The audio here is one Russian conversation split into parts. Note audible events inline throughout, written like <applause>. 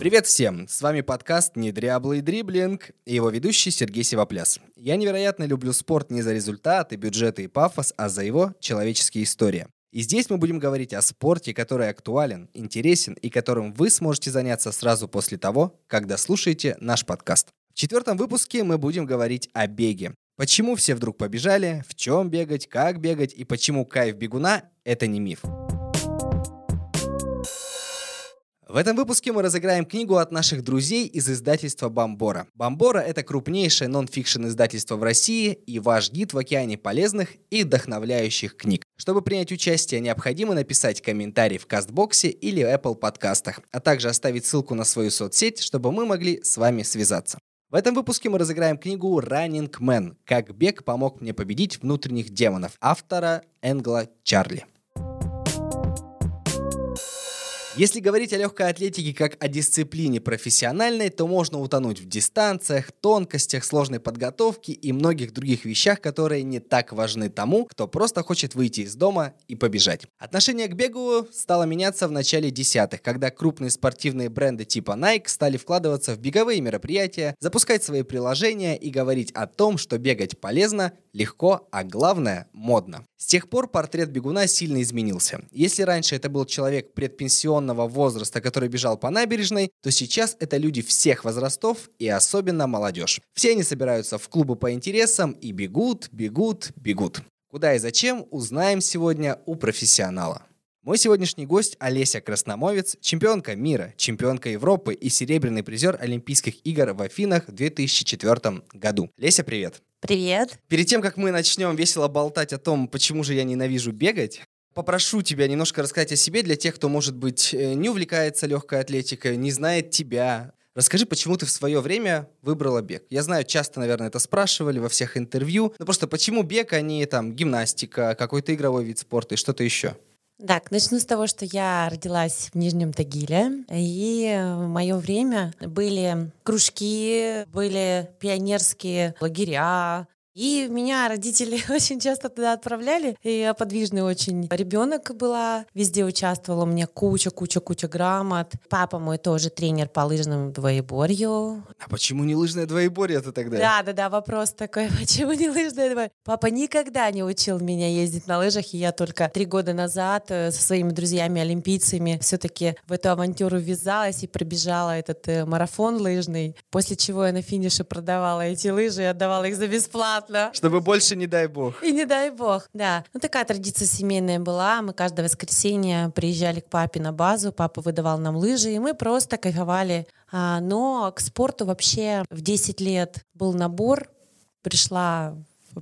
Привет всем! С вами подкаст «Недряблый дриблинг» и его ведущий Сергей Сивопляс. Я невероятно люблю спорт не за результаты, бюджеты и пафос, а за его человеческие истории. И здесь мы будем говорить о спорте, который актуален, интересен и которым вы сможете заняться сразу после того, когда слушаете наш подкаст. В четвертом выпуске мы будем говорить о беге. Почему все вдруг побежали, в чем бегать, как бегать и почему кайф бегуна – это не миф. В этом выпуске мы разыграем книгу от наших друзей из издательства Бомбора. Бомбора — это крупнейшее нон-фикшн издательство в России и ваш гид в океане полезных и вдохновляющих книг. Чтобы принять участие, необходимо написать комментарий в Кастбоксе или Apple подкастах, а также оставить ссылку на свою соцсеть, чтобы мы могли с вами связаться. В этом выпуске мы разыграем книгу Running Man «Как бег помог мне победить внутренних демонов» автора Энгла Чарли. Если говорить о легкой атлетике как о дисциплине профессиональной, то можно утонуть в дистанциях, тонкостях, сложной подготовке и многих других вещах, которые не так важны тому, кто просто хочет выйти из дома и побежать. Отношение к бегу стало меняться в начале десятых, когда крупные спортивные бренды типа Nike стали вкладываться в беговые мероприятия, запускать свои приложения и говорить о том, что бегать полезно, легко, а главное – модно. С тех пор портрет бегуна сильно изменился. Если раньше это был человек предпенсионного пенсионного возраста, который бежал по набережной, то сейчас это люди всех возрастов и особенно молодежь. Все они собираются в клубы по интересам и бегут, бегут, бегут. Куда и зачем, узнаем сегодня у профессионала. Мой сегодняшний гость Олеся Красномовец, чемпионка мира, чемпионка Европы и серебряный призер Олимпийских игр в Афинах в 2004 году. Леся, привет! Привет. Перед тем, как мы начнем весело болтать о том, почему же я ненавижу бегать, Попрошу тебя немножко рассказать о себе для тех, кто, может быть, э, не увлекается легкой атлетикой, не знает тебя. Расскажи, почему ты в свое время выбрала бег? Я знаю, часто, наверное, это спрашивали во всех интервью, но просто почему бег, а не там гимнастика, какой-то игровой вид спорта и что-то еще? Так, начну с того, что я родилась в Нижнем Тагиле, и в мое время были кружки, были пионерские лагеря, и меня родители <laughs> очень часто туда отправляли. И я подвижный очень ребенок была. Везде участвовала. У меня куча-куча-куча грамот. Папа мой тоже тренер по лыжному двоеборью. А почему не лыжное двоеборье-то тогда? Да-да-да, вопрос такой. <laughs> Почему не лыжное двоеборье? Папа никогда не учил меня ездить на лыжах. И я только три года назад э, со своими друзьями-олимпийцами все-таки в эту авантюру ввязалась и пробежала этот э, марафон лыжный. После чего я на финише продавала эти лыжи и отдавала их за бесплатно обратно. Чтобы больше не дай бог. И не дай бог, да. Ну, такая традиция семейная была. Мы каждое воскресенье приезжали к папе на базу, папа выдавал нам лыжи, и мы просто кайфовали. А, но к спорту вообще в 10 лет был набор. Пришла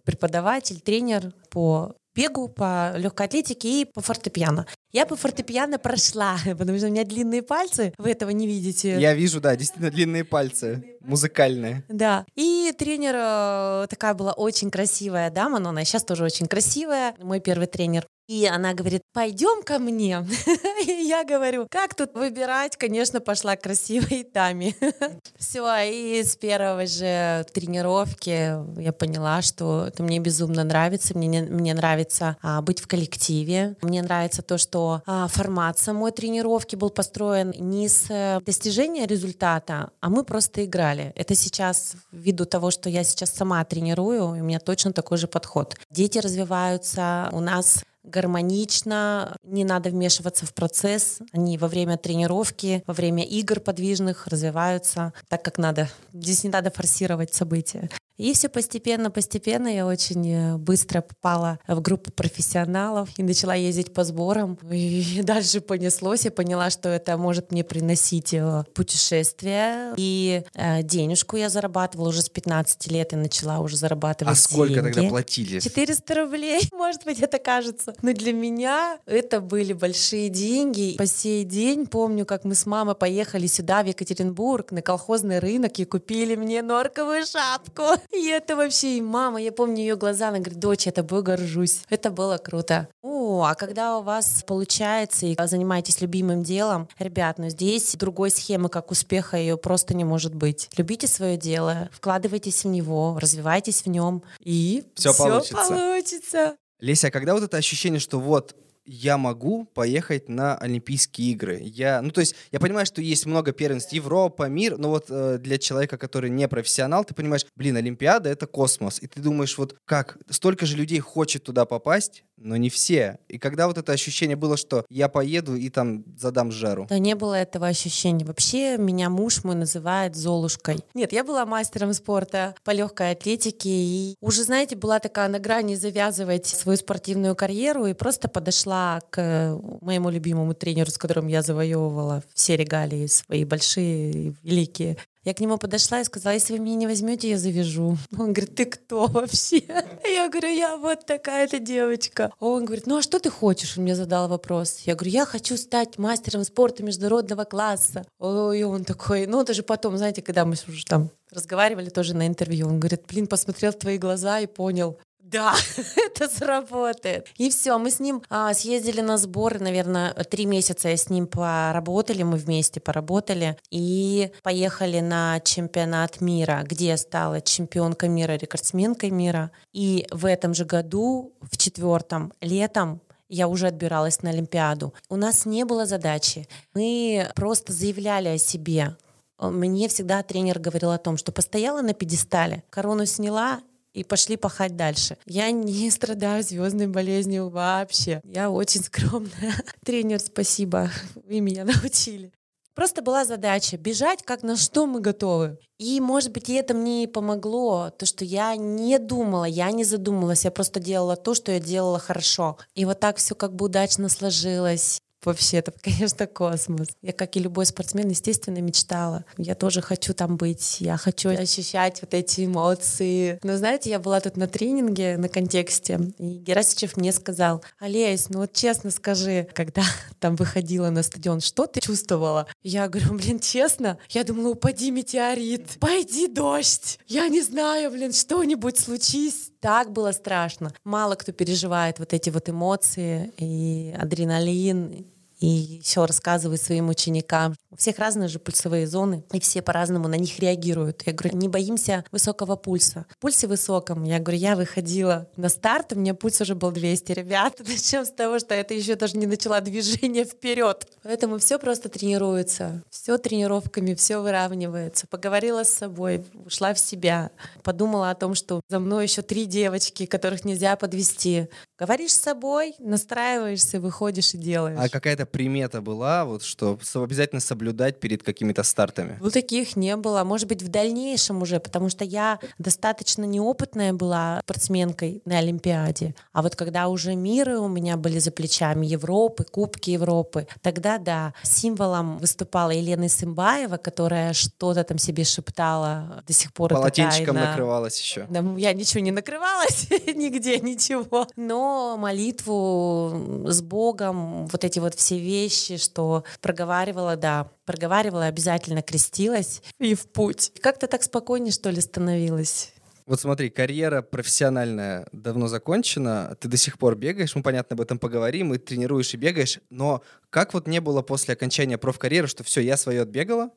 преподаватель, тренер по бегу, по легкой атлетике и по фортепиано. Я по фортепиано прошла, <laughs> потому что у меня длинные пальцы, вы этого не видите. Я вижу, да, действительно длинные пальцы, музыкальные. Да, и тренер э, такая была очень красивая дама, но она сейчас тоже очень красивая, мой первый тренер. И она говорит, пойдем ко мне. <laughs> И я говорю, как тут выбирать? Конечно, пошла красивой даме. <laughs> Все, и с первой же тренировки я поняла, что это мне безумно нравится. Мне, мне нравится а, быть в коллективе. Мне нравится то, что а, формат самой тренировки был построен не с э, достижения результата, а мы просто играли. Это сейчас, ввиду того, что я сейчас сама тренирую, у меня точно такой же подход. Дети развиваются, у нас гармонично, не надо вмешиваться в процесс. Они во время тренировки, во время игр подвижных развиваются так, как надо. Здесь не надо форсировать события. И все постепенно-постепенно я очень э, быстро попала в группу профессионалов и начала ездить по сборам. <laughs> И дальше понеслось, я поняла, что это может мне приносить э, путешествия. И э, денежку я зарабатывала уже с 15 лет, и начала уже зарабатывать А сколько деньги. тогда платили? 400 рублей, <laughs> может быть, это кажется. Но для меня это были большие деньги. По сей день помню, как мы с мамой поехали сюда, в Екатеринбург, на колхозный рынок и купили мне норковую шапку. <laughs> И это вообще, и мама, я помню ее глаза, она говорит, дочь, я тобой горжусь. Это было круто. О, а когда у вас получается и занимаетесь любимым делом, ребят, ну здесь другой схемы, как успеха, ее просто не может быть. Любите свое дело, вкладывайтесь в него, развивайтесь в нем, и все, все получится. получится. Леся, а когда вот это ощущение, что вот я могу поехать на Олимпийские игры. Я, ну, то есть, я понимаю, что есть много первенств Европа, мир, но вот э, для человека, который не профессионал, ты понимаешь, блин, Олимпиада — это космос. И ты думаешь, вот как, столько же людей хочет туда попасть, но не все. И когда вот это ощущение было, что я поеду и там задам жару? Да не было этого ощущения. Вообще меня муж мой называет Золушкой. Нет, я была мастером спорта по легкой атлетике и уже, знаете, была такая на грани завязывать свою спортивную карьеру и просто подошла к моему любимому тренеру, с которым я завоевывала все регалии свои большие и великие. Я к нему подошла и сказала, если вы меня не возьмете, я завяжу. <laughs> Он говорит, ты кто вообще? <laughs> Я говорю, я вот такая-то девочка. Он говорит, ну а что ты хочешь? Он мне задал вопрос. Я говорю, я хочу стать мастером спорта международного класса. Ой, он такой, ну даже потом, знаете, когда мы уже там разговаривали тоже на интервью, он говорит, блин, посмотрел в твои глаза и понял, да, <laughs> это сработает. И все, мы с ним а, съездили на сборы, наверное, три месяца я с ним поработали, мы вместе поработали, и поехали на чемпионат мира, где я стала чемпионкой мира, рекордсменкой мира. И в этом же году, в четвертом, летом, я уже отбиралась на Олимпиаду. У нас не было задачи. Мы просто заявляли о себе. Мне всегда тренер говорил о том, что постояла на пьедестале, корону сняла и пошли пахать дальше. Я не <laughs> страдаю звездной болезнью вообще. Я очень скромная. <laughs> Тренер, спасибо, вы меня <laughs> научили. Просто была задача бежать, как на что мы готовы. И, может быть, и это мне и помогло, то, что я не думала, я не задумалась, я просто делала то, что я делала хорошо. И вот так все как бы удачно сложилось. Вообще, это, <laughs> конечно, космос. Я, как и любой спортсмен, естественно, мечтала. Я тоже хочу там быть, я хочу ощущать вот эти эмоции. Но знаете, я была тут на тренинге, на контексте, и Герасичев мне сказал, Олесь, ну вот честно скажи, когда <laughs> там выходила на стадион, что ты чувствовала? Я говорю, блин, честно, я думала, упади метеорит, пойди дождь, я не знаю, блин, что-нибудь случись. Так было страшно. Мало кто переживает вот эти вот эмоции и адреналин, и еще рассказываю своим ученикам. У всех разные же пульсовые зоны, и все по-разному на них реагируют. Я говорю, не боимся высокого пульса. В пульсе высоком, я говорю, я выходила на старт, у меня пульс уже был 200. Ребята, <laughs> начнем с того, что это еще даже не начала движение вперед. Поэтому все просто тренируется. Все тренировками, все выравнивается. Поговорила с собой, ушла в себя. Подумала о том, что за мной еще три девочки, которых нельзя подвести. Говоришь с собой, настраиваешься, выходишь и делаешь. А какая-то примета была, вот что обязательно соблюдать перед какими-то стартами? Ну, таких не было. Может быть, в дальнейшем уже, потому что я достаточно неопытная была спортсменкой на Олимпиаде. А вот когда уже миры у меня были за плечами, Европы, Кубки Европы, тогда, да, символом выступала Елена Сымбаева, которая что-то там себе шептала до сих пор. Полотенчиком накрывалась еще. Да, я ничего не накрывалась, <laughs> нигде ничего. Но молитву с Богом, вот эти вот все вещи, что проговаривала, да, проговаривала, обязательно крестилась и в путь. Как-то так спокойнее, что ли, становилось. Вот смотри, карьера профессиональная давно закончена, ты до сих пор бегаешь, мы, понятно, об этом поговорим, и тренируешь и бегаешь, но как вот не было после окончания профкарьеры, что все, я свое отбегала,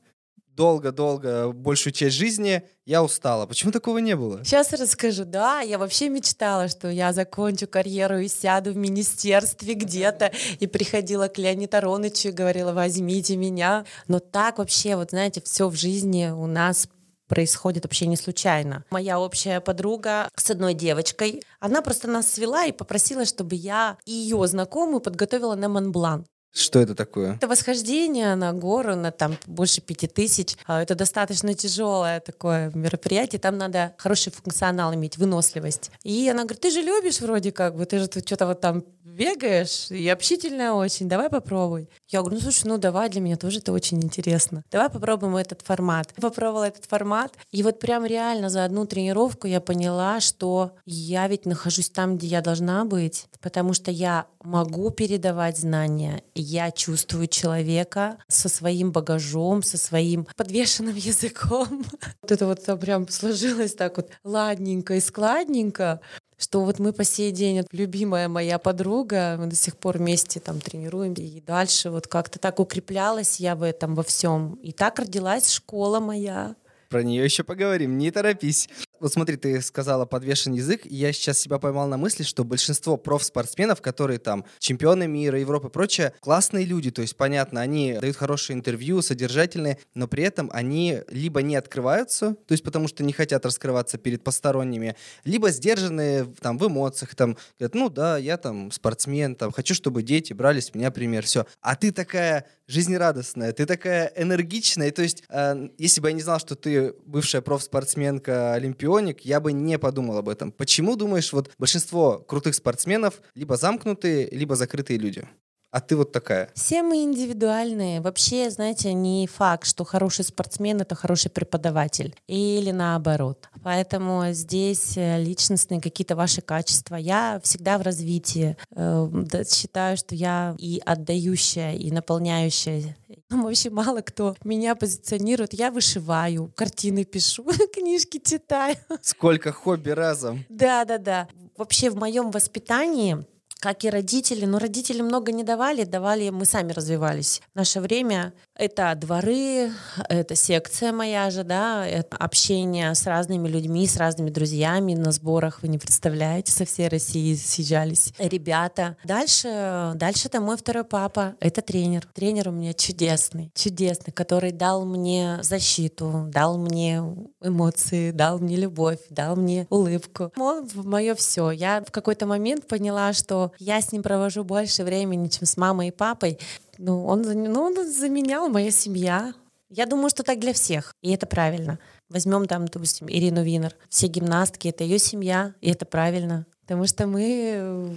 долго-долго, большую часть жизни, я устала. Почему такого не было? Сейчас расскажу. Да, я вообще мечтала, что я закончу карьеру и сяду в министерстве где-то, и приходила к Леониду Аронычу и говорила, возьмите меня. Но так вообще, вот знаете, все в жизни у нас происходит вообще не случайно. Моя общая подруга с одной девочкой, она просто нас свела и попросила, чтобы я ее знакомую подготовила на Монблан. Что это такое? Это восхождение на гору на там больше пяти тысяч. А, это достаточно тяжелое такое мероприятие. Там надо хороший функционал иметь, выносливость. И она говорит, ты же любишь вроде как бы, ты же что-то вот там бегаешь и общительная очень, давай попробуй. Я говорю, ну слушай, ну давай, для меня тоже это очень интересно. Давай попробуем этот формат. Попробовала этот формат, и вот прям реально за одну тренировку я поняла, что я ведь нахожусь там, где я должна быть, потому что я могу передавать знания, я чувствую человека со своим багажом, со своим подвешенным <laughs> языком. Вот это вот прям сложилось так вот ладненько и складненько, что вот мы по сей день, любимая моя подруга, мы до сих пор вместе там тренируем, и дальше вот как-то так укреплялась я в этом во всем. И так родилась школа моя. Про нее еще поговорим, не торопись. Вот смотри, ты сказала подвешен язык, и я сейчас себя поймал на мысли, что большинство профспортсменов, которые там чемпионы мира, Европы и прочее, классные люди, то есть, понятно, они дают хорошие интервью, содержательные, но при этом они либо не открываются, то есть потому что не хотят раскрываться перед посторонними, либо сдержанные там в эмоциях, там, говорят, ну да, я там спортсмен, там, хочу, чтобы дети брали с меня пример, все. А ты такая жизнерадостная, ты такая энергичная, и то есть, э, если бы я не знал, что ты бывшая профспортсменка, олимпионик, я бы не подумал об этом. Почему, думаешь, вот большинство крутых спортсменов либо замкнутые, либо закрытые люди? А ты вот такая. Все мы индивидуальные. Вообще, знаете, не факт, что хороший спортсмен — это хороший преподаватель. Или наоборот. Поэтому здесь э, личностные какие-то ваши качества. Я всегда в развитии. Э, считаю, что я и отдающая, и наполняющая. Ну, вообще мало кто меня позиционирует. Я вышиваю, картины пишу, <laughs> книжки читаю. Сколько хобби разом. Да-да-да. Вообще в моем воспитании как и родители. Но родители много не давали, давали, мы сами развивались. Наше время это дворы, это секция моя же, да, это общение с разными людьми, с разными друзьями на сборах, вы не представляете, со всей России съезжались ребята. Дальше, дальше это мой второй папа, это тренер. Тренер у меня чудесный, чудесный, который дал мне защиту, дал мне эмоции, дал мне любовь, дал мне улыбку. Он мое все. Я в какой-то момент поняла, что я с ним провожу больше времени, чем с мамой и папой. Ну, он, ну, он заменял моя семья. Я думаю, что так для всех, и это правильно. Возьмем там, допустим, Ирину Винер. Все гимнастки — это ее семья, и это правильно. Потому что мы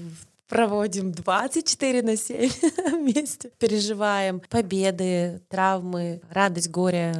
проводим 24 на 7 <laughs> вместе, переживаем победы, травмы, радость, горе.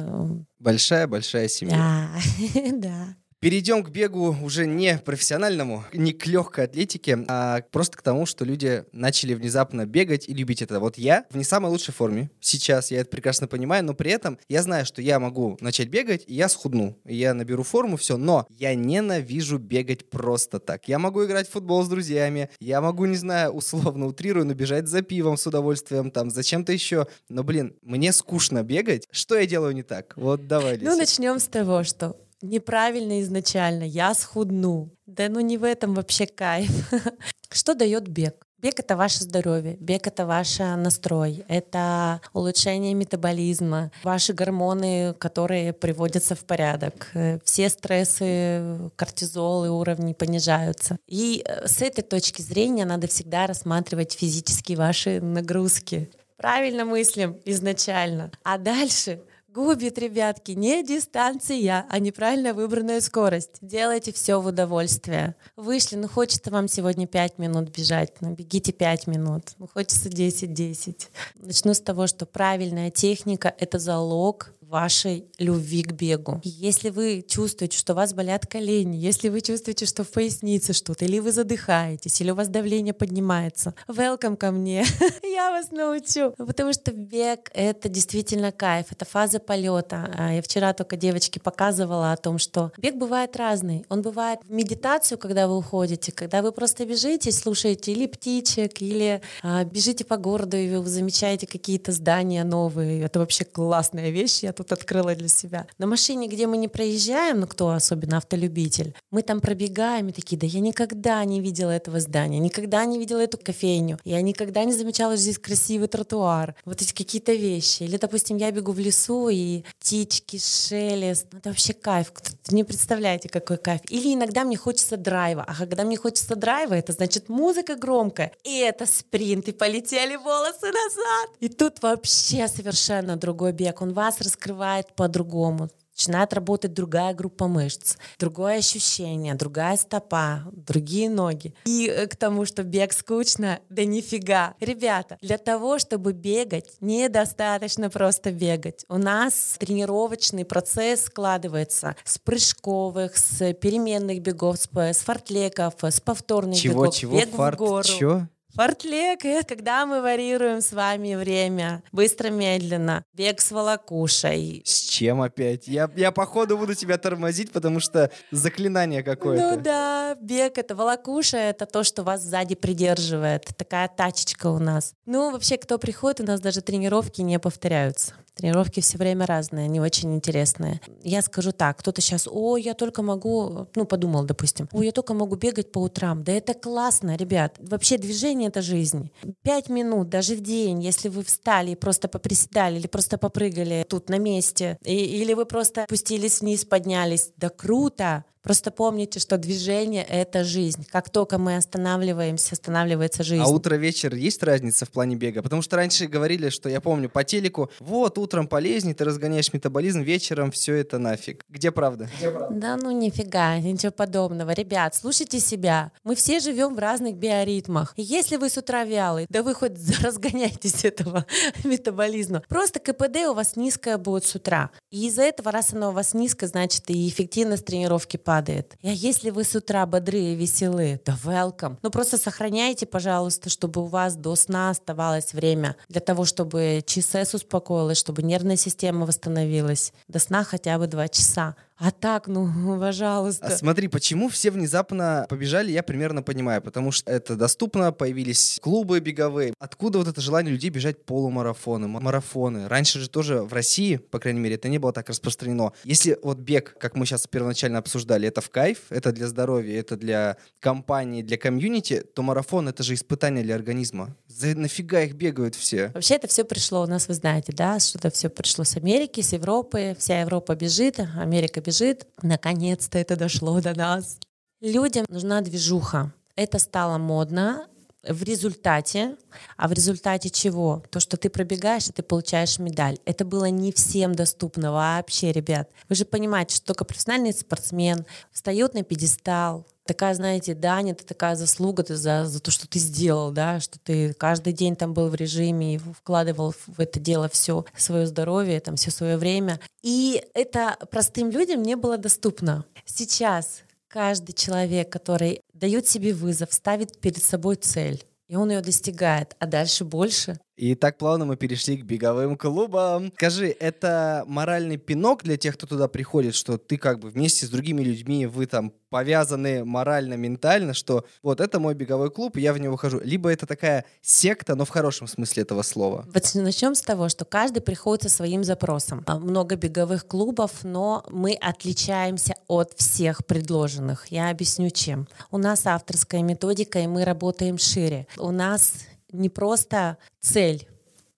Большая-большая семья. Да, <laughs> да. Перейдем к бегу уже не профессиональному, не к легкой атлетике, а просто к тому, что люди начали внезапно бегать и любить это. Вот я в не самой лучшей форме сейчас, я это прекрасно понимаю, но при этом я знаю, что я могу начать бегать, и я схудну, и я наберу форму, все, но я ненавижу бегать просто так. Я могу играть в футбол с друзьями, я могу, не знаю, условно утрирую, но бежать за пивом с удовольствием, там, зачем-то еще. Но, блин, мне скучно бегать. Что я делаю не так? Вот давай, Ну, начнем с того, что неправильно изначально, я схудну. Да ну не в этом вообще кайф. <laughs> Что дает бег? Бег — это ваше здоровье, бег — это ваш настрой, это улучшение метаболизма, ваши гормоны, которые приводятся в порядок. Все стрессы, кортизол и уровни понижаются. И э, с этой точки зрения надо всегда рассматривать физически ваши нагрузки. Правильно мыслим изначально. А дальше Губит, ребятки, не дистанция, а неправильно выбранная скорость. Делайте все в удовольствие. Вышли, ну хочется вам сегодня 5 минут бежать, ну бегите 5 минут. Ну хочется 10-10. Начну с того, что правильная техника — это залог вашей любви к бегу. Если вы чувствуете, что у вас болят колени, если вы чувствуете, что в пояснице что-то, или вы задыхаетесь, или у вас давление поднимается, welcome ко мне, <laughs> я вас научу. Потому что бег — это действительно кайф, это фаза полета. А я вчера только девочке показывала о том, что бег бывает разный. Он бывает в медитацию, когда вы уходите, когда вы просто бежите, слушаете или птичек, или а, бежите по городу, и вы замечаете какие-то здания новые. Это вообще классная вещь, я тут открыла для себя. На машине, где мы не проезжаем, ну кто особенно автолюбитель, мы там пробегаем и такие, да я никогда не видела этого здания, никогда не видела эту кофейню, я никогда не замечала, что здесь красивый тротуар, вот эти какие-то вещи. Или, допустим, я бегу в лесу, и птички, шелест, ну, это вообще кайф. Не представляете, какой кайф. Или иногда мне хочется драйва, а когда мне хочется драйва, это значит музыка громкая, и это спринт, и полетели волосы назад. И тут вообще совершенно другой бег, он вас раскрывает раскрывает по-другому. Начинает работать другая группа мышц, другое ощущение, другая стопа, другие ноги. И э, к тому, что бег скучно, да нифига. Ребята, для того, чтобы бегать, недостаточно просто бегать. У нас тренировочный процесс складывается с прыжковых, с переменных бегов, с, с фортлеков, с повторных чего, бегов. Чего, бег фарт. Чё? Фортлек — это когда мы варьируем с вами время. Быстро-медленно. Бег с волокушей. С чем опять? Я, я походу буду тебя тормозить, потому что заклинание какое-то. Ну да, бег — это волокуша, это то, что вас сзади придерживает. Такая тачечка у нас. Ну, вообще, кто приходит, у нас даже тренировки не повторяются. Тренировки все время разные, они очень интересные. Я скажу так, кто-то сейчас, о, я только могу, ну, подумал, допустим, о, я только могу бегать по утрам. Да это классно, ребят. Вообще движение — это жизнь. Пять минут даже в день, если вы встали и просто поприседали или просто попрыгали тут на месте, и, или вы просто спустились вниз, поднялись, да круто. Просто помните, что движение — это жизнь. Как только мы останавливаемся, останавливается жизнь. А утро-вечер есть разница в плане бега? Потому что раньше говорили, что я помню по телеку, вот, утром полезнее, ты разгоняешь метаболизм, вечером все это нафиг. Где правда? Где правда? Да ну нифига, ничего подобного. Ребят, слушайте себя. Мы все живем в разных биоритмах. И если вы с утра вялый, да вы хоть <laughs> разгоняйтесь этого <laughs> метаболизма. Просто КПД у вас низкое будет с утра. И из-за этого, раз оно у вас низкое, значит и эффективность тренировки падает падает. А если вы с утра бодрые и веселые, да welcome. Ну просто сохраняйте, пожалуйста, чтобы у вас до сна оставалось время для того, чтобы ЧСС успокоилась, чтобы нервная система восстановилась. До сна хотя бы два часа. А так, ну, <laughs> пожалуйста. А смотри, почему все внезапно побежали, я примерно понимаю. Потому что это доступно, появились клубы беговые. Откуда вот это желание людей бежать полумарафоны, марафоны? Раньше же тоже в России, по крайней мере, это не было так распространено. Если вот бег, как мы сейчас первоначально обсуждали, это в кайф, это для здоровья, это для компании, для комьюнити, то марафон — это же испытание для организма. За нафига их бегают все? Вообще это все пришло у нас, вы знаете, да, что-то все пришло с Америки, с Европы. Вся Европа бежит, Америка бежит. Наконец-то это дошло до нас. Людям нужна движуха. Это стало модно, в результате, а в результате чего? То, что ты пробегаешь, и ты получаешь медаль. Это было не всем доступно вообще, ребят. Вы же понимаете, что только профессиональный спортсмен встает на пьедестал, такая, знаете, дань, это такая заслуга ты за, за то, что ты сделал, да, что ты каждый день там был в режиме и вкладывал в это дело все свое здоровье, там все свое время. И это простым людям не было доступно. Сейчас каждый человек, который дает себе вызов, ставит перед собой цель, и он ее достигает, а дальше больше. И так плавно мы перешли к беговым клубам. Скажи, это моральный пинок для тех, кто туда приходит, что ты как бы вместе с другими людьми, вы там повязаны морально, ментально, что вот это мой беговой клуб, и я в него хожу. Либо это такая секта, но в хорошем смысле этого слова. Вот начнем с того, что каждый приходит со своим запросом. А, много беговых клубов, но мы отличаемся от всех предложенных. Я объясню чем. У нас авторская методика, и мы работаем шире. У нас не просто цель.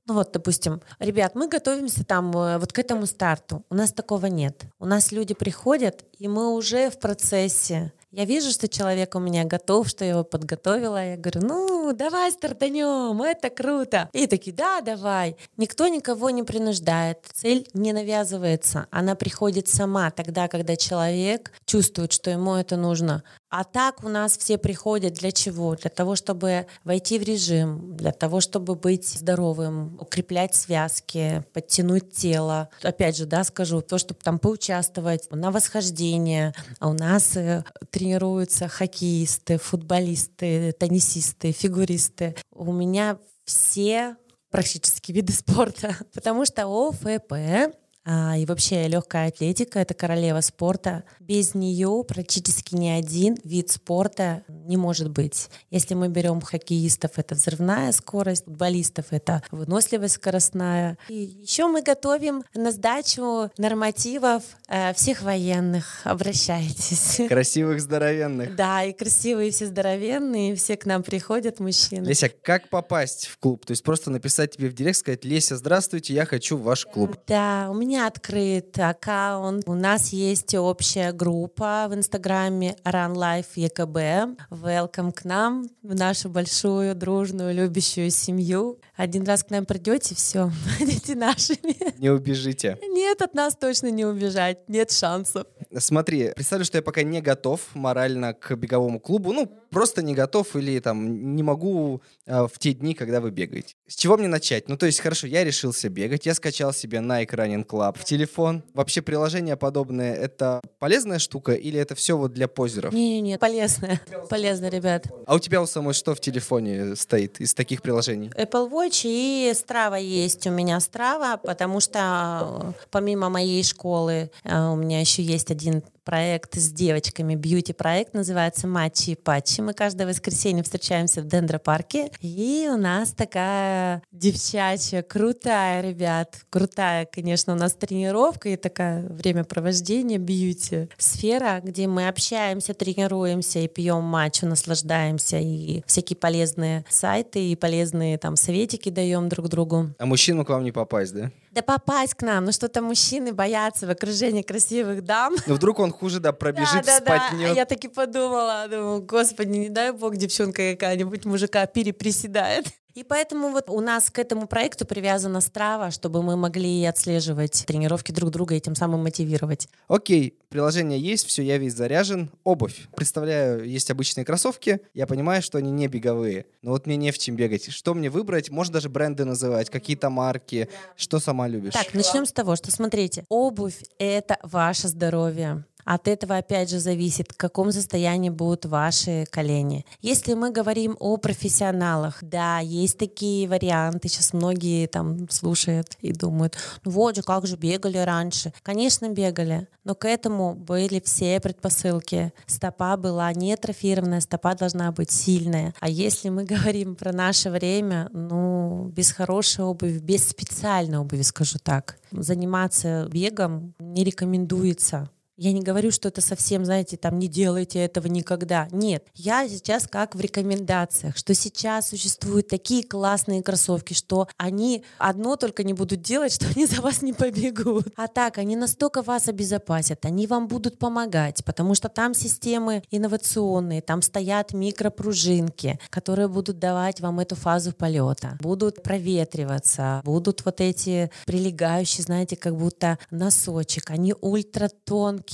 Ну вот, допустим, ребят, мы готовимся там э, вот к этому старту. У нас такого нет. У нас люди приходят, и мы уже в процессе я вижу, что человек у меня готов, что я его подготовила. Я говорю, ну, давай стартанем, это круто. И такие, да, давай. Никто никого не принуждает. Цель не навязывается. Она приходит сама тогда, когда человек чувствует, что ему это нужно. А так у нас все приходят для чего? Для того, чтобы войти в режим, для того, чтобы быть здоровым, укреплять связки, подтянуть тело. Опять же, да, скажу, то, чтобы там поучаствовать на восхождение. А у нас э, тренируются хоккеисты, футболисты, теннисисты, фигуристы. У меня все практически <laughs> виды спорта, потому что ОФП и вообще легкая атлетика — это королева спорта. Без нее практически ни один вид спорта не может быть. Если мы берем хоккеистов, это взрывная скорость, футболистов — это выносливость скоростная. И еще мы готовим на сдачу нормативов э, всех военных. Обращайтесь. Красивых, здоровенных. Да, и красивые все здоровенные, все к нам приходят, мужчины. Леся, как попасть в клуб? То есть просто написать тебе в директ, сказать, Леся, здравствуйте, я хочу в ваш клуб. Да, у меня меня открыт аккаунт. У нас есть общая группа в Инстаграме Run Life ЕКБ. Welcome к нам, в нашу большую, дружную, любящую семью. Один раз к нам придете, все, <laughs> будете нашими. Не убежите. Нет, от нас точно не убежать, нет шансов. Смотри, представлю, что я пока не готов морально к беговому клубу. Ну, просто не готов или там не могу э, в те дни, когда вы бегаете. С чего мне начать? Ну, то есть, хорошо, я решился бегать, я скачал себе Nike Running Club в телефон. Вообще приложение подобное, это полезная штука или это все вот для позеров? Не-не-не, полезная. Полезно, ребят. А у тебя у самой что в телефоне стоит из таких приложений? Apple Watch и Strava есть у меня Strava, потому что э, помимо моей школы э, у меня еще есть один проект с девочками, бьюти-проект, называется «Матчи и патчи». Мы каждое воскресенье встречаемся в Дендропарке, и у нас такая девчачья, крутая, ребят, крутая, конечно, у нас тренировка и такая времяпровождение бьюти. Сфера, где мы общаемся, тренируемся и пьем матчу, наслаждаемся, и всякие полезные сайты и полезные там советики даем друг другу. А мужчинам к вам не попасть, да? Да попасть к нам, ну что-то мужчины боятся в окружении красивых дам. Ну вдруг он хуже, да, пробежит, да, да, спотнет. Да. Я так и подумала, думаю, господи, не дай бог девчонка какая-нибудь мужика переприседает. И поэтому вот у нас к этому проекту привязана Страва, чтобы мы могли отслеживать тренировки друг друга и тем самым мотивировать. Окей, приложение есть, все, я весь заряжен. Обувь. Представляю, есть обычные кроссовки, я понимаю, что они не беговые, но вот мне не в чем бегать. Что мне выбрать? Можно даже бренды называть, какие-то марки, что сама любишь? Так, начнем с того, что смотрите, обувь — это ваше здоровье. От этого, опять же, зависит, в каком состоянии будут ваши колени. Если мы говорим о профессионалах, да, есть такие варианты. Сейчас многие там слушают и думают, ну вот же, как же бегали раньше. Конечно, бегали, но к этому были все предпосылки. Стопа была не атрофированная, стопа должна быть сильная. А если мы <laughs> говорим про наше время, ну, без хорошей обуви, без специальной обуви, скажу так, заниматься бегом не рекомендуется. Я не говорю, что это совсем, знаете, там не делайте этого никогда. Нет, я сейчас как в рекомендациях, что сейчас существуют такие классные кроссовки, что они одно только не будут делать, <laughs> что они за вас не побегут. А так, они настолько вас обезопасят, они вам будут помогать, потому что там системы инновационные, там стоят микропружинки, которые будут давать вам эту фазу полета, будут проветриваться, будут вот эти прилегающие, знаете, как будто носочек, они ультра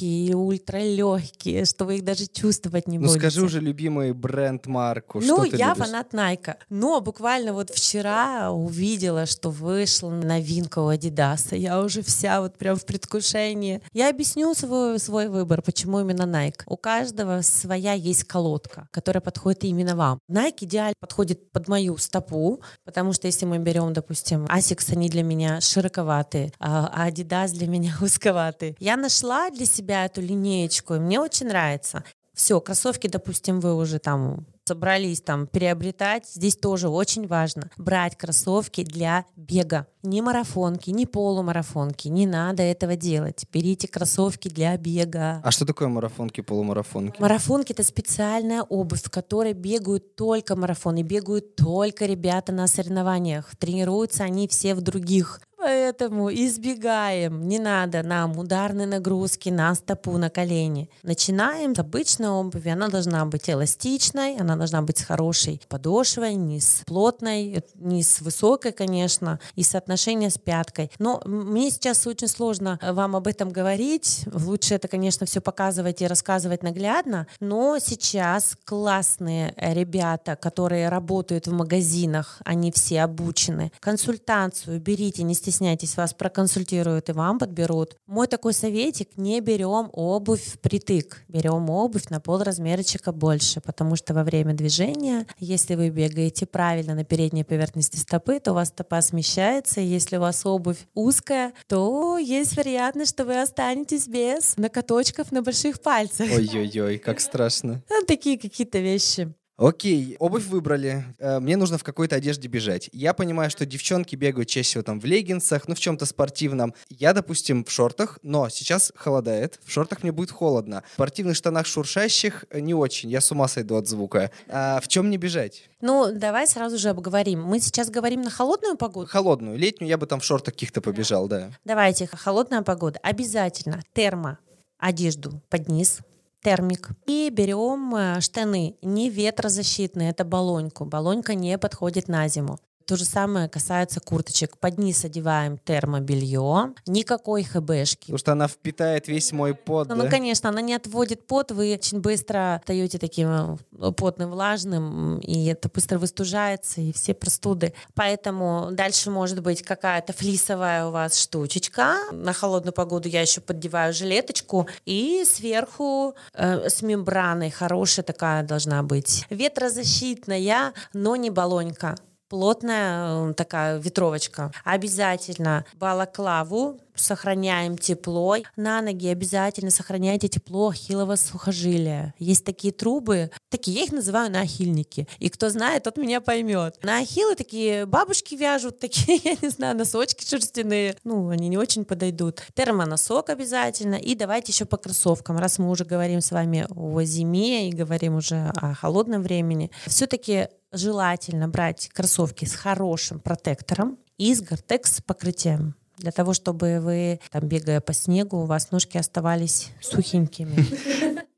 и ультралегкие, что вы их даже чувствовать не ну, будете. Ну скажи уже любимый бренд марку. Ну, я любишь? фанат Найка. Но буквально вот вчера увидела, что вышла новинка у Адидаса. Я уже вся вот прям в предвкушении. Я объясню свой, свой выбор, почему именно Nike. У каждого своя есть колодка, которая подходит именно вам. Nike идеально подходит под мою стопу, потому что если мы берем, допустим, Asics, они для меня широковатые, а Adidas для меня <laughs> узковатые. Я нашла для себя себя эту линеечку, и мне очень нравится. Все, кроссовки, допустим, вы уже там собрались там приобретать, здесь тоже очень важно брать кроссовки для бега. Не марафонки, не полумарафонки, не надо этого делать. Берите кроссовки для бега. А что такое марафонки, полумарафонки? Марафонки — это специальная обувь, в которой бегают только марафоны, бегают только ребята на соревнованиях. Тренируются они все в других Поэтому избегаем. Не надо нам ударной нагрузки на стопу, на колени. Начинаем с обычной обуви. Она должна быть эластичной, она должна быть с хорошей подошвой, не с плотной, не с высокой, конечно, и соотношение с пяткой. Но мне сейчас очень сложно вам об этом говорить. Лучше это, конечно, все показывать и рассказывать наглядно. Но сейчас классные ребята, которые работают в магазинах, они все обучены. Консультацию берите, не стесняйтесь стесняйтесь, вас проконсультируют и вам подберут. Мой такой советик, не берем обувь впритык, берем обувь на пол размерчика больше, потому что во время движения, если вы бегаете правильно на передней поверхности стопы, то у вас стопа смещается, и если у вас обувь узкая, то есть вероятность, что вы останетесь без накоточков на больших пальцах. Ой-ой-ой, как страшно. Вот такие какие-то вещи. Окей, обувь выбрали. Э, мне нужно в какой-то одежде бежать. Я понимаю, что девчонки бегают чаще всего там в леггинсах, ну в чем-то спортивном. Я, допустим, в шортах, но сейчас холодает. В шортах мне будет холодно. В спортивных штанах шуршащих э, не очень. Я с ума сойду от звука. А в чем мне бежать? Ну, давай сразу же обговорим. Мы сейчас говорим на холодную погоду? Холодную. Летнюю я бы там в шортах каких-то побежал, да. Давайте, холодная погода. Обязательно термо одежду под низ, термик. И берем э, штаны, не ветрозащитные, это баллоньку. Баллонька не подходит на зиму. То же самое касается курточек. Под низ одеваем термобелье, никакой хбшки. Потому что она впитает весь мой пот, ну, да? ну, конечно, она не отводит пот, вы очень быстро стаете таким э, потным, влажным, и это быстро выстужается, и все простуды. Поэтому дальше может быть какая-то флисовая у вас штучечка. На холодную погоду я еще поддеваю жилеточку, и сверху э, с мембраной хорошая такая должна быть. Ветрозащитная, но не баллонька плотная э, такая ветровочка. Обязательно балаклаву сохраняем тепло. На ноги обязательно сохраняйте тепло ахиллово сухожилия. Есть такие трубы, такие, я их называю наахильники. И кто знает, тот меня поймет. На ахиллы такие бабушки вяжут, <laughs> такие, я не знаю, носочки шерстяные. Ну, они не очень подойдут. Термоносок обязательно. И давайте еще по кроссовкам. Раз мы уже говорим с вами о зиме и говорим уже о холодном времени, все-таки желательно брать кроссовки с хорошим протектором и с гортекс покрытием для того, чтобы вы, там, бегая по снегу, у вас ножки оставались сухенькими.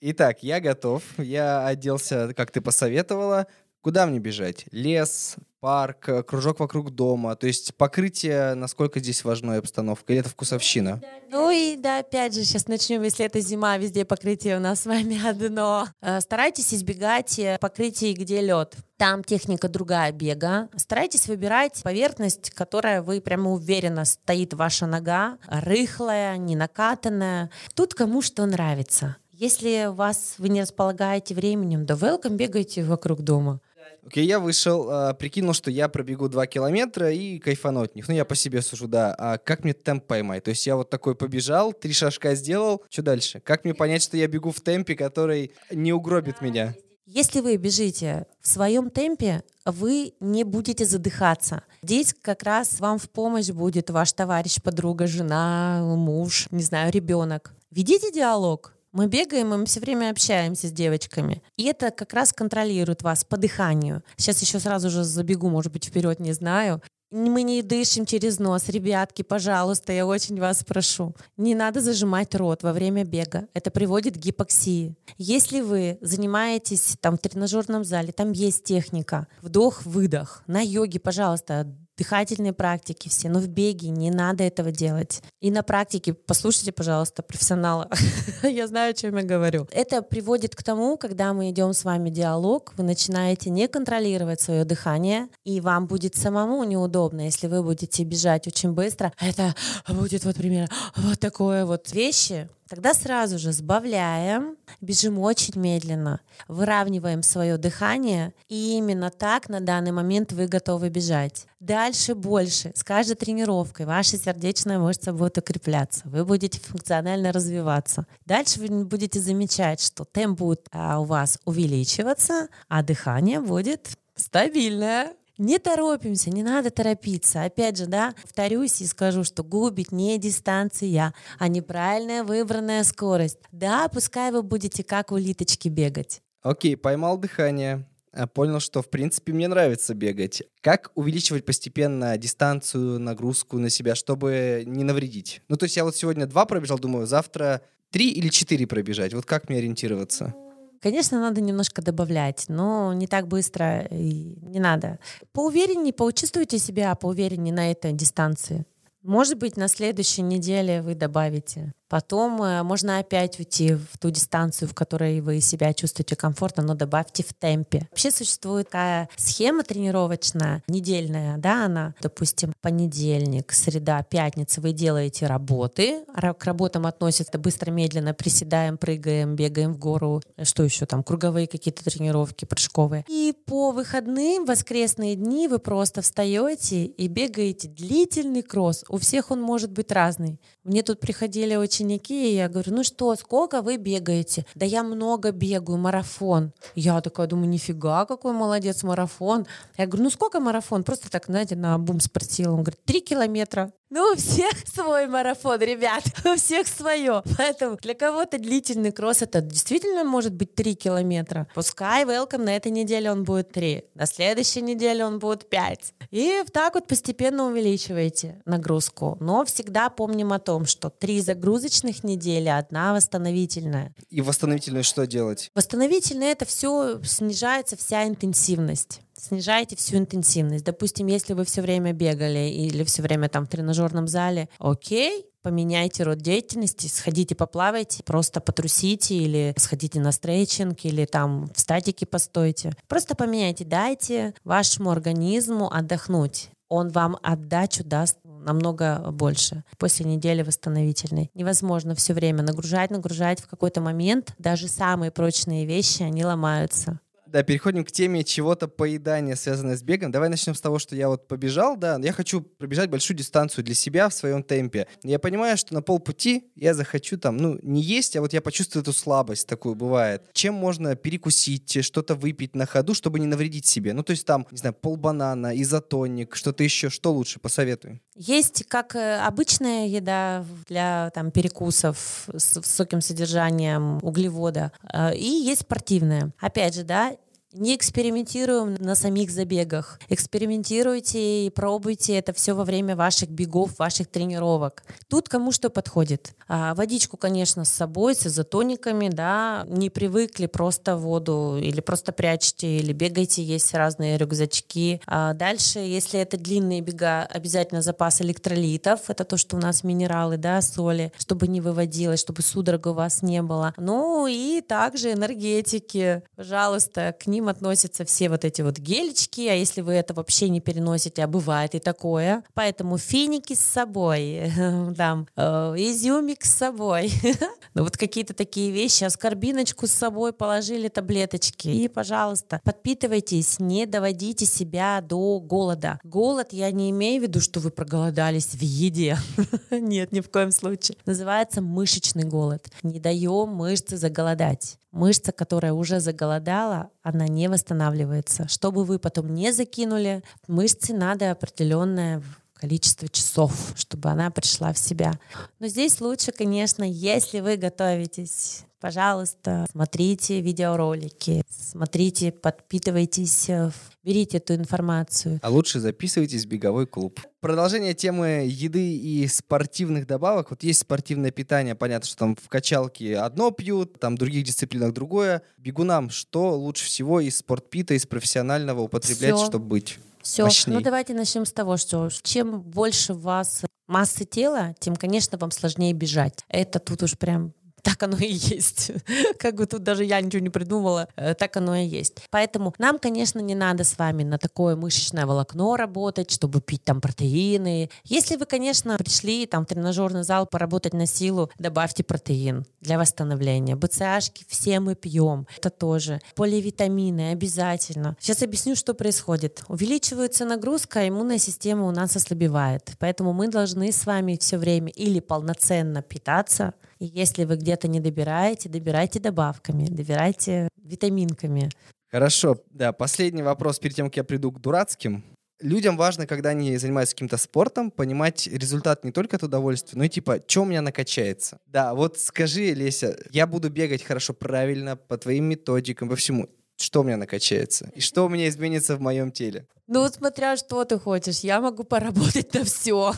Итак, я готов. Я оделся, как ты посоветовала. Куда мне бежать? Лес, парк, э, кружок вокруг дома. То есть покрытие, насколько здесь важна обстановка? Или это вкусовщина? Ну и да, опять же, сейчас начнем, если это зима, везде покрытие у нас <laughs> с вами одно. Э, старайтесь избегать э, покрытий, где лед. Там техника другая бега. Старайтесь выбирать поверхность, которая вы прямо уверенно стоит ваша нога, рыхлая, не накатанная. Тут кому что нравится. Если вас вы не располагаете временем, да welcome бегайте вокруг дома. Окей, okay, я вышел, а, прикинул, что я пробегу 2 километра и кайфану от них. Ну, я по себе сужу, да. А как мне темп поймать? То есть я вот такой побежал, три шажка сделал. Что дальше? Как мне понять, что я бегу в темпе, который не угробит меня? Если вы бежите в своем темпе, вы не будете задыхаться. Здесь как раз вам в помощь будет ваш товарищ, подруга, жена, муж, не знаю, ребенок. Ведите диалог, мы бегаем, и мы все время общаемся с девочками. И это как раз контролирует вас по дыханию. Сейчас еще сразу же забегу, может быть, вперед, не знаю. Мы не дышим через нос. Ребятки, пожалуйста, я очень вас прошу. Не надо зажимать рот во время бега. Это приводит к гипоксии. Если вы занимаетесь там в тренажерном зале, там есть техника. Вдох-выдох. На йоге, пожалуйста, дыхательные практики все, но в беге не надо этого делать. И на практике послушайте, пожалуйста, профессионала. <laughs> я знаю, о чем я говорю. Это приводит к тому, когда мы идем с вами диалог, вы начинаете не контролировать свое дыхание, и вам будет самому неудобно, если вы будете бежать очень быстро. Это будет вот примерно вот такое вот вещи, Тогда сразу же сбавляем, бежим очень медленно, выравниваем свое дыхание, и именно так на данный момент вы готовы бежать. Дальше больше. С каждой тренировкой ваша сердечная мышца будет укрепляться, вы будете функционально развиваться. Дальше вы будете замечать, что темп будет а, у вас увеличиваться, а дыхание будет стабильное. Не торопимся, не надо торопиться. Опять же, да, повторюсь и скажу, что губит не дистанция, а неправильная выбранная скорость. Да, пускай вы будете как улиточки бегать. Окей, поймал дыхание, а, понял, что в принципе мне нравится бегать. Как увеличивать постепенно дистанцию, нагрузку на себя, чтобы не навредить? Ну, то есть я вот сегодня два пробежал, думаю, завтра три или четыре пробежать. Вот как мне ориентироваться? Конечно, надо немножко добавлять, но не так быстро и не надо. Поувереннее, почувствуйте себя поувереннее на этой дистанции. Может быть, на следующей неделе вы добавите Потом э, можно опять уйти в ту дистанцию, в которой вы себя чувствуете комфортно, но добавьте в темпе. Вообще существует такая схема тренировочная, недельная, да, она, допустим, понедельник, среда, пятница вы делаете работы, к работам относятся быстро, медленно, приседаем, прыгаем, бегаем в гору, что еще там, круговые какие-то тренировки, прыжковые. И по выходным, воскресные дни вы просто встаете и бегаете длительный кросс. У всех он может быть разный. Мне тут приходили очень ученики, и я говорю, ну что, сколько вы бегаете? Да я много бегаю, марафон. Я такая думаю, нифига, какой молодец марафон. Я говорю, ну сколько марафон? Просто так, знаете, на бум спросила. Он говорит, три километра. Ну, у всех <laughs> свой марафон, ребят, <laughs> у всех свое. Поэтому для кого-то длительный кросс это действительно может быть 3 километра. Пускай welcome на этой неделе он будет 3, на следующей неделе он будет 5. И так вот постепенно увеличиваете нагрузку. Но всегда помним о том, что три загрузочных недели, одна восстановительная. И восстановительную что делать? Восстановительная это все снижается вся интенсивность снижаете всю интенсивность. Допустим, если вы все время бегали или все время там в тренажерном зале, окей, поменяйте род деятельности, сходите поплавайте, просто потрусите или сходите на стретчинг или там в статике постойте. Просто поменяйте, дайте вашему организму отдохнуть. Он вам отдачу даст намного больше после недели восстановительной. Невозможно все время нагружать, нагружать в какой-то момент. Даже самые прочные вещи, они ломаются Да, переходим к теме чего-то поедания, связанное с бегом. Давай начнем с того, что я вот побежал, да, я хочу пробежать большую дистанцию для себя в своем темпе. Я понимаю, что на полпути я захочу там, ну, не есть, а вот я почувствую эту слабость такую, бывает. Чем можно перекусить, что-то выпить на ходу, чтобы не навредить себе? Ну, то есть там, не знаю, полбанана, изотоник, что-то еще, что лучше, посоветуй. Есть как э, обычная еда для там, перекусов с высоким содержанием углевода, э, и есть спортивная. Опять же, да, не экспериментируем на самих забегах. Экспериментируйте и пробуйте это все во время ваших бегов, ваших тренировок. Тут кому что подходит. А, водичку, конечно, с собой, с изотониками, да. Не привыкли просто воду или просто прячьте, или бегайте, есть разные рюкзачки. А дальше, если это длинные бега, обязательно запас электролитов. Это то, что у нас минералы, да, соли, чтобы не выводилось, чтобы судорога у вас не было. Ну и также энергетики. Пожалуйста, к ним ним относятся все вот эти вот гелечки, а если вы это вообще не переносите, а бывает и такое. Поэтому финики с собой, <laughs> там, э, изюмик с собой. <laughs> ну вот какие-то такие вещи, аскорбиночку с собой положили, таблеточки. И, пожалуйста, подпитывайтесь, не доводите себя до голода. Голод я не имею в виду, что вы проголодались в еде. <laughs> Нет, ни в коем случае. Называется мышечный голод. Не даем мышцы заголодать. Мышца, которая уже заголодала, она не восстанавливается. Чтобы вы потом не закинули, мышце надо определенное количество часов, чтобы она пришла в себя. Но здесь лучше, конечно, если вы готовитесь пожалуйста, смотрите видеоролики, смотрите, подпитывайтесь, э, берите эту информацию. А лучше записывайтесь в беговой клуб. Продолжение темы еды и спортивных добавок. Вот есть спортивное питание, понятно, что там в качалке одно пьют, там в других дисциплинах другое. Бегунам что лучше всего из спортпита, из профессионального употреблять, Все. чтобы быть все, мощней. ну давайте начнем с того, что чем больше у вас массы тела, тем, конечно, вам сложнее бежать. Это тут уж прям так оно и есть. <laughs> Как бы тут даже я ничего не придумала, э, так оно и есть. Поэтому нам, конечно, не надо с вами на такое мышечное волокно работать, чтобы пить там протеины. Если вы, конечно, пришли там в тренажерный зал поработать на силу, добавьте протеин для восстановления. БЦАшки все мы пьем. Это тоже. Поливитамины обязательно. Сейчас объясню, что происходит. Увеличивается нагрузка, а иммунная система у нас ослабевает. Поэтому мы должны с вами все время или полноценно питаться, и если вы где-то не добираете, добирайте добавками, добирайте витаминками. Хорошо, да, последний вопрос перед тем, как я приду к дурацким. Людям важно, когда они занимаются каким-то спортом, понимать результат не только от удовольствия, но и типа, что у меня накачается. Да, вот скажи, Леся, я буду бегать хорошо, правильно, по твоим методикам, по всему. Что у меня накачается? И что у меня изменится в моем теле? Ну, вот смотря что ты хочешь, я могу поработать на все.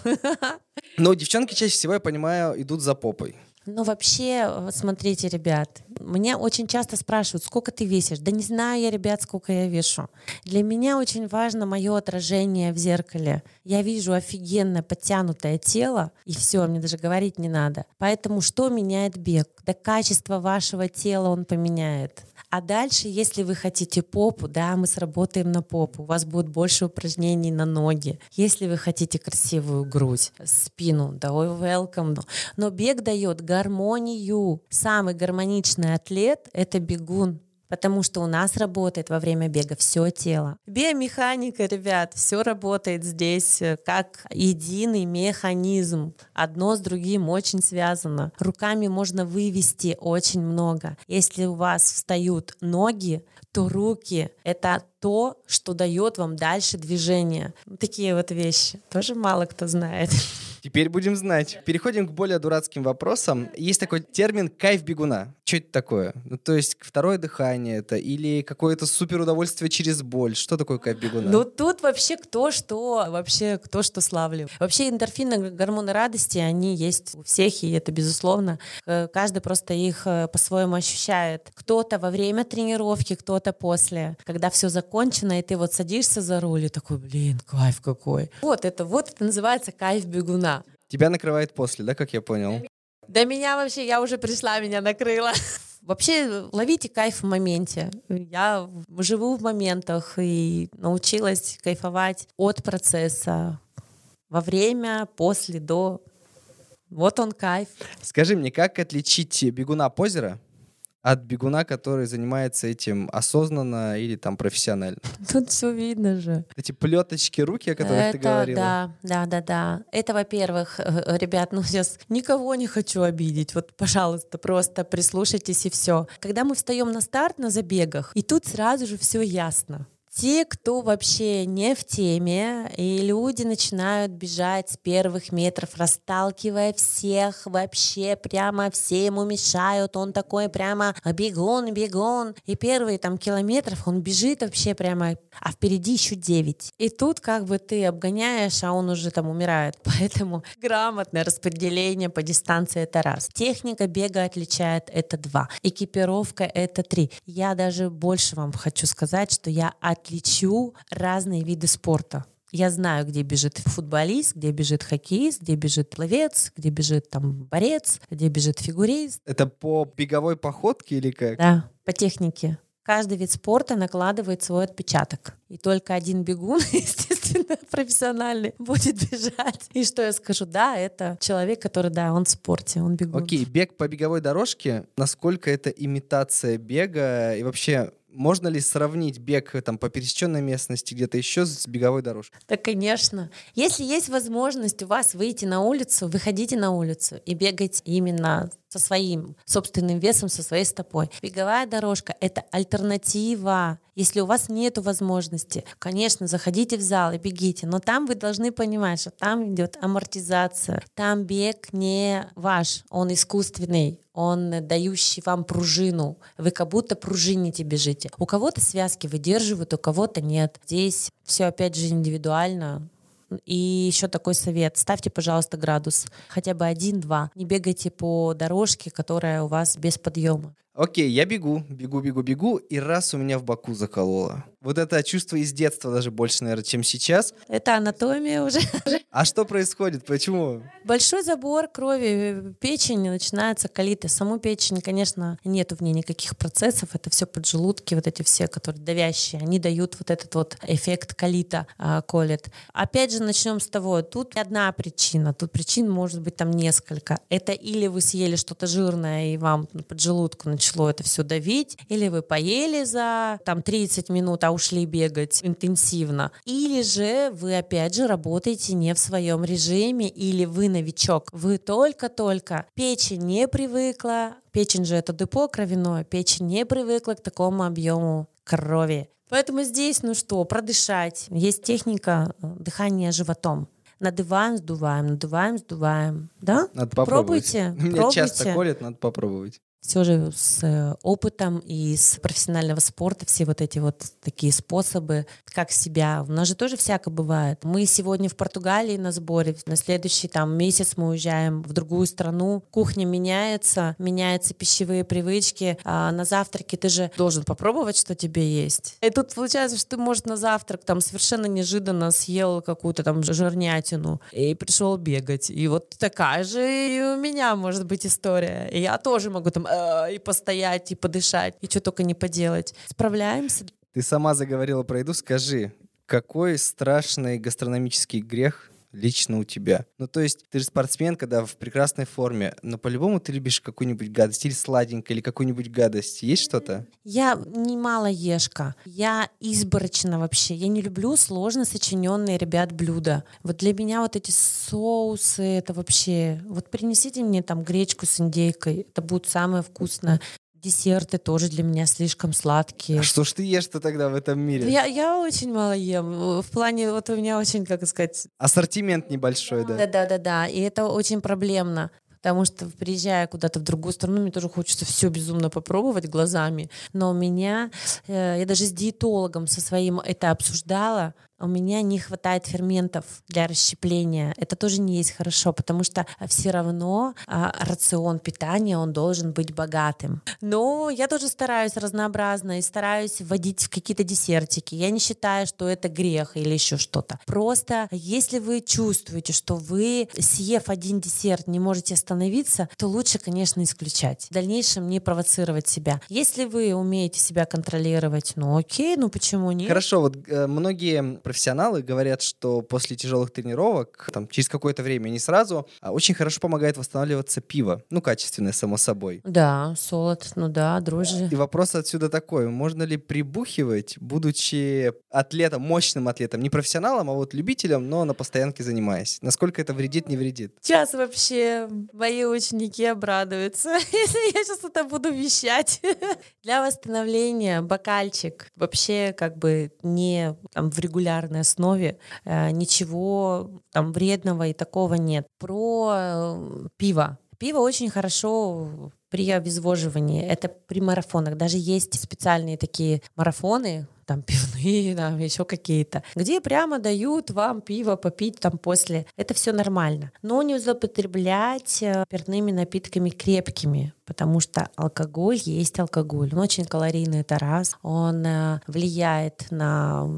<laughs> Но девчонки чаще всего, я понимаю, идут за попой. Ну, вообще, вот смотрите, ребят, меня очень часто спрашивают, сколько ты весишь? Да не знаю я, ребят, сколько я вешу. Для меня очень важно мое отражение в зеркале. Я вижу офигенно подтянутое тело, и все, мне даже говорить не надо. Поэтому что меняет бег? Да качество вашего тела он поменяет. А дальше, если вы хотите попу, да, мы сработаем на попу, у вас будет больше упражнений на ноги. Если вы хотите красивую грудь, спину, да, ой, welcome. Но бег дает гармонию. Самый гармоничный атлет — это бегун потому что у нас работает во время бега все тело. Биомеханика, ребят, все работает здесь э, как единый механизм. Одно с другим очень связано. Руками можно вывести очень много. Если у вас встают ноги, то руки — это то, что дает вам дальше движение. Такие вот вещи. Тоже мало кто знает. <laughs> Теперь будем знать. Переходим к более дурацким вопросам. Есть такой термин «кайф бегуна». Что это такое? Ну, то есть второе дыхание это или какое-то супер удовольствие через боль? Что такое кайф бегуна? Ну, тут вообще кто что, вообще кто что славлю. Вообще эндорфины, гормоны радости, они есть у всех, и это безусловно. Каждый просто их э, по-своему ощущает. Кто-то во время тренировки, кто-то после. Когда все закончено, и ты вот садишься за руль и такой, блин, кайф какой. Вот это, вот это называется кайф бегуна. Тебя накрывает после, да, как я понял? Да меня вообще, я уже пришла, меня накрыла. <laughs> Вообще ловите кайф в моменте. Я живу в моментах и научилась кайфовать от процесса во время, после, до. Вот он кайф. Скажи мне, как отличить бегуна позера от бегуна, который занимается этим осознанно или там профессионально? Тут все видно же. Эти плеточки руки, о которых Это, ты говорила. Да, да, да, да. Это, во-первых, э, ребят, ну сейчас никого не хочу обидеть. Вот, пожалуйста, просто прислушайтесь и все. Когда мы встаем на старт на забегах, и тут сразу же все ясно те, кто вообще не в теме, и люди начинают бежать с первых метров, расталкивая всех, вообще прямо все ему мешают, он такой прямо бегун, бегун, и первые там километров он бежит вообще прямо, а впереди еще 9. И тут как бы ты обгоняешь, а он уже там умирает, <laughs> поэтому грамотное распределение по дистанции это раз. Техника бега отличает это два. Экипировка это три. Я даже больше вам хочу сказать, что я от отличу разные виды спорта. Я знаю, где бежит футболист, где бежит хоккеист, где бежит пловец, где бежит там борец, где бежит фигурист. Это по беговой походке или как? Да, по технике. Каждый вид спорта накладывает свой отпечаток. И только один бегун, <laughs> естественно, профессиональный, будет бежать. И что я скажу? Да, это человек, который, да, он в спорте, он бегун. Окей, бег по беговой дорожке, насколько это имитация бега и вообще можно ли сравнить бег э, там, по пересеченной местности где-то еще с беговой дорожкой? Да, конечно. Если есть возможность у вас выйти на улицу, выходите на улицу и бегать именно со своим собственным весом, со своей стопой. Беговая дорожка — это альтернатива. Если у вас нет возможности, конечно, заходите в зал и бегите, но там вы должны понимать, что там идет амортизация. Там бег не ваш, он искусственный он дающий вам пружину. Вы как будто пружините бежите. У кого-то связки выдерживают, у кого-то нет. Здесь все опять же индивидуально. И еще такой совет. Ставьте, пожалуйста, градус. Хотя бы один-два. Не бегайте по дорожке, которая у вас без подъема. Окей, я бегу, бегу, бегу, бегу, и раз у меня в боку закололо. Вот это чувство из детства даже больше, наверное, чем сейчас. Это анатомия уже. <laughs> А что происходит? Почему? Большой забор крови, печень начинается колиты. Саму печень, конечно, нету в ней никаких процессов. Это все поджелудки, вот эти все, которые давящие. Они дают вот этот вот эффект колита, а, колет. Опять же, начнем с того, тут одна причина. Тут причин может быть там несколько. Это или вы съели что-то жирное, и вам поджелудку начинает начало это все давить, или вы поели за там 30 минут, а ушли бегать интенсивно, или же вы опять же работаете не в своем режиме, или вы новичок, вы только-только, печень не привыкла, печень же это депо кровяное, печень не привыкла к такому объему крови. Поэтому здесь, ну что, продышать. Есть техника э, дыхания животом надуваем, сдуваем, надуваем, сдуваем. Да? Надо попробовать. Пробуйте. <laughs> Меня пробуйте. часто колят, надо попробовать все же с э, опытом и с профессионального спорта все вот эти вот такие способы, как себя. У нас же тоже всяко бывает. Мы сегодня в Португалии на сборе, на следующий там месяц мы уезжаем в другую страну, кухня меняется, меняются пищевые привычки, а на завтраке ты же должен попробовать, что тебе есть. И тут получается, что ты, может, на завтрак там совершенно неожиданно съел какую-то там жирнятину и пришел бегать. И вот такая же и у меня может быть история. И я тоже могу там Э, и постоять, и подышать, и что только не поделать. Справляемся. Ты сама заговорила про еду. Скажи, какой страшный гастрономический грех лично у тебя. Ну, то есть, ты же спортсмен, когда в прекрасной форме, но по-любому ты любишь какую-нибудь гадость, или сладенькое, или какую-нибудь гадость. Есть что-то? Я не ешка. Я изборочна вообще. Я не люблю сложно сочиненные, ребят, блюда. Вот для меня вот эти соусы, это вообще... Вот принесите мне там гречку с индейкой, это будет самое вкусное. Десерты тоже для меня слишком сладкие. А что ж ты ешь-то тогда в этом мире? Я, я очень мало ем. В плане, вот у меня очень, как сказать... Ассортимент небольшой, да? Да-да-да-да. И это очень проблемно. Потому что, приезжая куда-то в другую страну, мне тоже хочется все безумно попробовать глазами. Но у меня, э, я даже с диетологом со своим это обсуждала, у меня не хватает ферментов для расщепления. Это тоже не есть хорошо, потому что все равно а, рацион питания, он должен быть богатым. Но я тоже стараюсь разнообразно и стараюсь вводить в какие-то десертики. Я не считаю, что это грех или еще что-то. Просто если вы чувствуете, что вы, съев один десерт, не можете остановиться, то лучше, конечно, исключать. В дальнейшем не провоцировать себя. Если вы умеете себя контролировать, ну окей, ну почему нет? Хорошо, вот э, многие профессионалы говорят, что после тяжелых тренировок, там, через какое-то время, не сразу, а, очень хорошо помогает восстанавливаться пиво. Ну, качественное, само собой. Да, солод, ну да, дрожжи. И вопрос отсюда такой, можно ли прибухивать, будучи атлетом, мощным атлетом, не профессионалом, а вот любителем, но на постоянке занимаясь? Насколько это вредит, не вредит? Сейчас вообще мои ученики обрадуются, <laughs> если я сейчас это буду вещать. <laughs> Для восстановления бокальчик вообще как бы не там, в регулярной основе, э, ничего там вредного и такого нет. Про э, пиво. Пиво очень хорошо при обезвоживании. Это при марафонах. Даже есть специальные такие марафоны, там пивные, <laughs> там еще какие-то, где прямо дают вам пиво попить там после. Это все нормально. Но не злоупотреблять э, спиртными напитками крепкими, потому что алкоголь есть алкоголь. Он очень калорийный, это раз. Он э, влияет на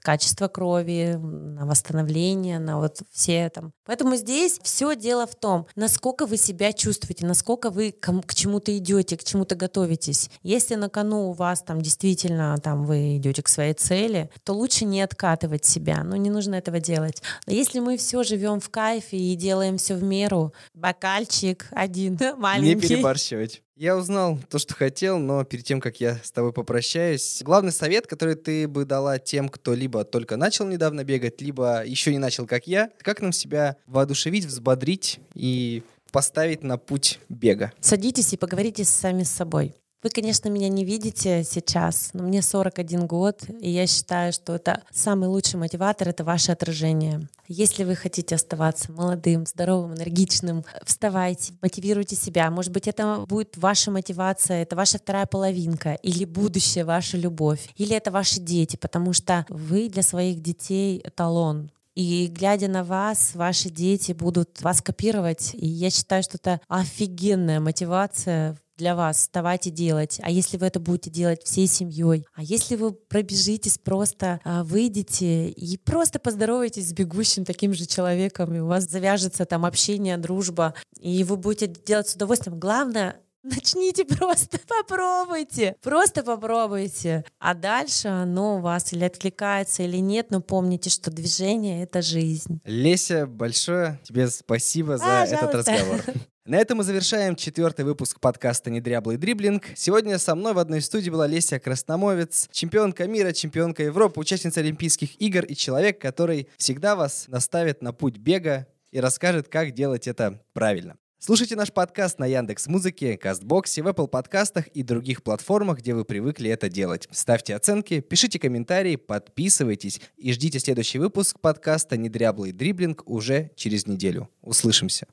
качество крови, на восстановление, на вот все там. Поэтому здесь все дело в том, насколько вы себя чувствуете, насколько вы к, к чему-то идете, к чему-то готовитесь. Если на кону у вас там действительно там вы идете к своей цели, то лучше не откатывать себя. Ну, не нужно этого делать. Но если мы все живем в кайфе и делаем все в меру, бокальчик один маленький. Не перебарщивать. Я узнал то, что хотел, но перед тем, как я с тобой попрощаюсь, главный совет, который ты бы дала тем, кто либо только начал недавно бегать, либо еще не начал, как я, как нам себя воодушевить, взбодрить и поставить на путь бега? Садитесь и поговорите сами с собой. Вы, конечно, меня не видите сейчас, но мне 41 год, и я считаю, что это самый лучший мотиватор — это ваше отражение. Если вы хотите оставаться молодым, здоровым, энергичным, вставайте, мотивируйте себя. Может быть, это будет ваша мотивация, это ваша вторая половинка, или будущее, ваша любовь, или это ваши дети, потому что вы для своих детей эталон. И глядя на вас, ваши дети будут вас копировать. И я считаю, что это офигенная мотивация для вас вставать и делать, а если вы это будете делать всей семьей, а если вы пробежитесь просто, а, выйдете и просто поздороваетесь с бегущим таким же человеком, и у вас завяжется там общение, дружба, и вы будете делать с удовольствием. Главное <laughs> Начните просто, <laughs> попробуйте, просто попробуйте. А дальше оно у вас или откликается, или нет, но помните, что движение — это жизнь. Леся, большое тебе спасибо за Пожалуйста. этот разговор. <laughs> На этом мы завершаем четвертый выпуск подкаста «Недряблый дриблинг». Сегодня со мной в одной студии была Леся Красномовец, чемпионка мира, чемпионка Европы, участница Олимпийских игр и человек, который всегда вас наставит на путь бега и расскажет, как делать это правильно. Слушайте наш подкаст на Яндекс Музыке, Кастбоксе, в Apple подкастах и других платформах, где вы привыкли это делать. Ставьте оценки, пишите комментарии, подписывайтесь и ждите следующий выпуск подкаста «Недряблый дриблинг» уже через неделю. Услышимся.